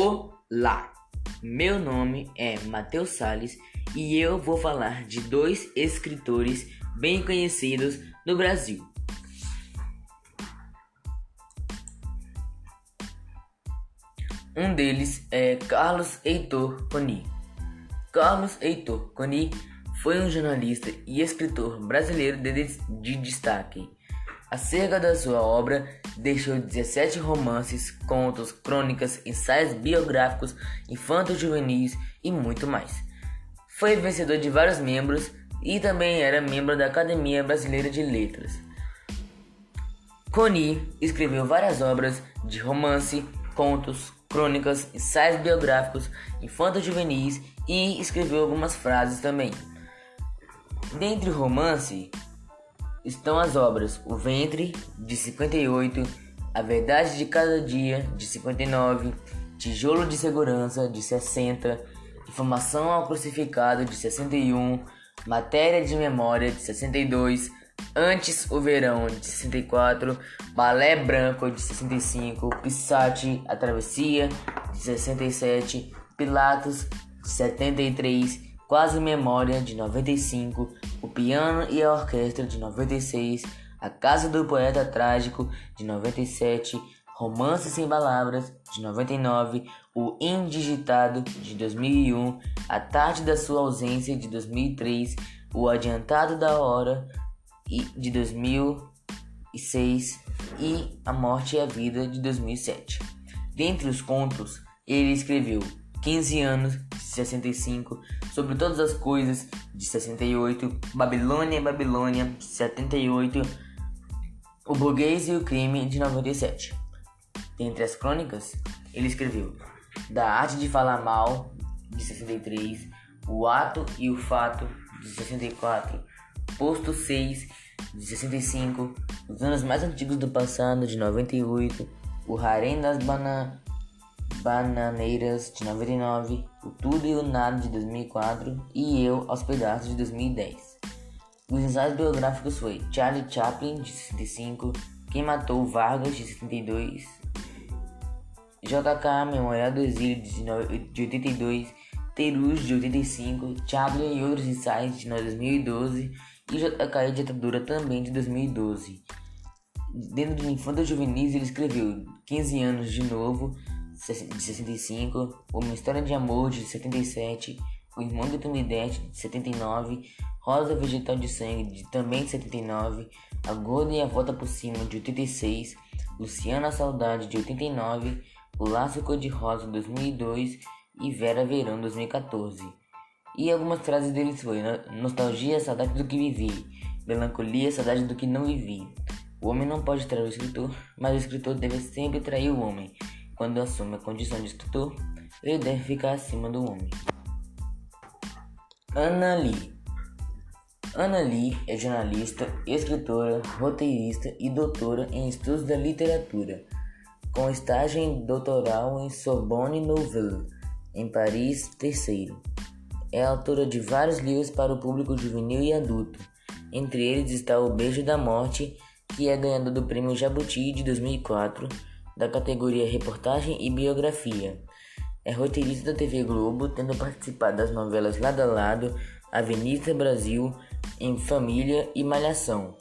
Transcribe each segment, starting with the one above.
Olá, meu nome é Matheus Sales e eu vou falar de dois escritores bem conhecidos no Brasil. Um deles é Carlos Heitor Coni. Carlos Heitor Coni foi um jornalista e escritor brasileiro de, de destaque. Acerca da sua obra, deixou 17 romances, contos, crônicas, ensaios biográficos, infantos juvenis e muito mais. Foi vencedor de vários membros e também era membro da Academia Brasileira de Letras. Coni escreveu várias obras de romance, contos, crônicas, ensaios biográficos, infantos juvenis e escreveu algumas frases também. Dentre o romance, estão as obras O Ventre, de 58, A Verdade de Cada Dia, de 59, Tijolo de Segurança, de 60, Informação ao Crucificado, de 61, Matéria de Memória, de 62, Antes o Verão, de 64, Balé Branco, de 65, Pissati, A Travessia, de 67, Pilatos, de 73, Quase Memória de 95, O Piano e a Orquestra de 96, A Casa do Poeta Trágico de 97, Romance Sem Palavras de 99, O Indigitado de 2001, A Tarde da Sua Ausência de 2003, O Adiantado da Hora de 2006 e A Morte e a Vida de 2007. Dentre os contos, ele escreveu 15 anos 65, sobre todas as coisas de 68, Babilônia, Babilônia de 78, O Burguês e o Crime de 97. Dentre as crônicas, ele escreveu Da Arte de Falar Mal de 63, O Ato e o Fato de 64, Posto 6 de 65, Os Anos Mais Antigos do Passado de 98, O Harém das Bananas Bananeiras de 99, O Tudo e o Nada de 2004 e Eu aos Pedaços de 2010. Os ensaios biográficos foi Charlie Chaplin de 65, Quem Matou Vargas de 72, JK Memorial do Exílio de 82, Terus de 85, Chaplin e outros ensaios de 2012 e JK Ditadura também de 2012. Dentro do Infanta Juvenis ele escreveu 15 anos de novo, de 65, Uma História de Amor de 77, O Irmão de Tumidete de 79, Rosa Vegetal de Sangue de também de 79, A Gorda e a Volta por Cima de 86, Luciana Saudade de 89, O Laço Cor-de-Rosa 2002 e Vera Verão 2014. E algumas frases deles foi Nostalgia, saudade do que vivi, Melancolia, saudade do que não vivi. O homem não pode trair o escritor, mas o escritor deve sempre trair o homem. Quando assume a condição de escritor, ele deve ficar acima do homem. Ana Lee Ana Lee é jornalista, escritora, roteirista e doutora em estudos da literatura, com estágio doutoral em Sorbonne Nouvelle, em Paris III. É autora de vários livros para o público juvenil e adulto. Entre eles está O Beijo da Morte, que é ganhador do Prêmio Jabuti de 2004 da categoria Reportagem e Biografia. É roteirista da TV Globo, tendo participado das novelas Lado a Lado, Avenida Brasil, Em Família e Malhação.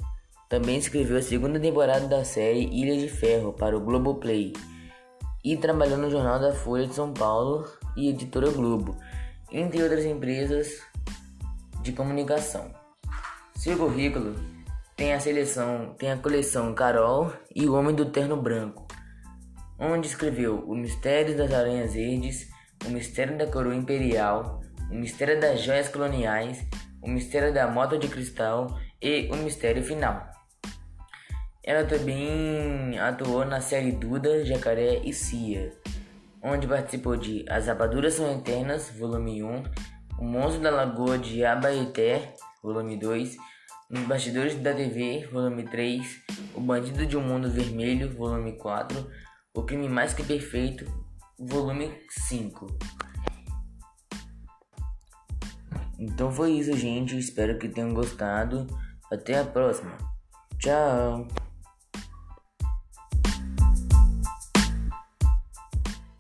Também escreveu a segunda temporada da série Ilha de Ferro para o Globoplay e trabalhou no Jornal da Folha de São Paulo e Editora Globo, entre outras empresas de comunicação. Seu currículo tem a seleção, tem a coleção Carol e O Homem do Terno Branco onde escreveu O Mistério das Aranhas Verdes, O Mistério da Coroa Imperial, O Mistério das Joias Coloniais, O Mistério da Moto de Cristal e O Mistério Final. Ela também atuou na série Duda, Jacaré e Cia, onde participou de As Rapaduras São Eternas, volume 1, O Monstro da Lagoa de Abaeté, volume 2, Nos Bastidores da TV, volume 3, O Bandido de um Mundo Vermelho, volume 4, o Crime Mais Que Perfeito, volume 5. Então foi isso, gente. Espero que tenham gostado. Até a próxima. Tchau.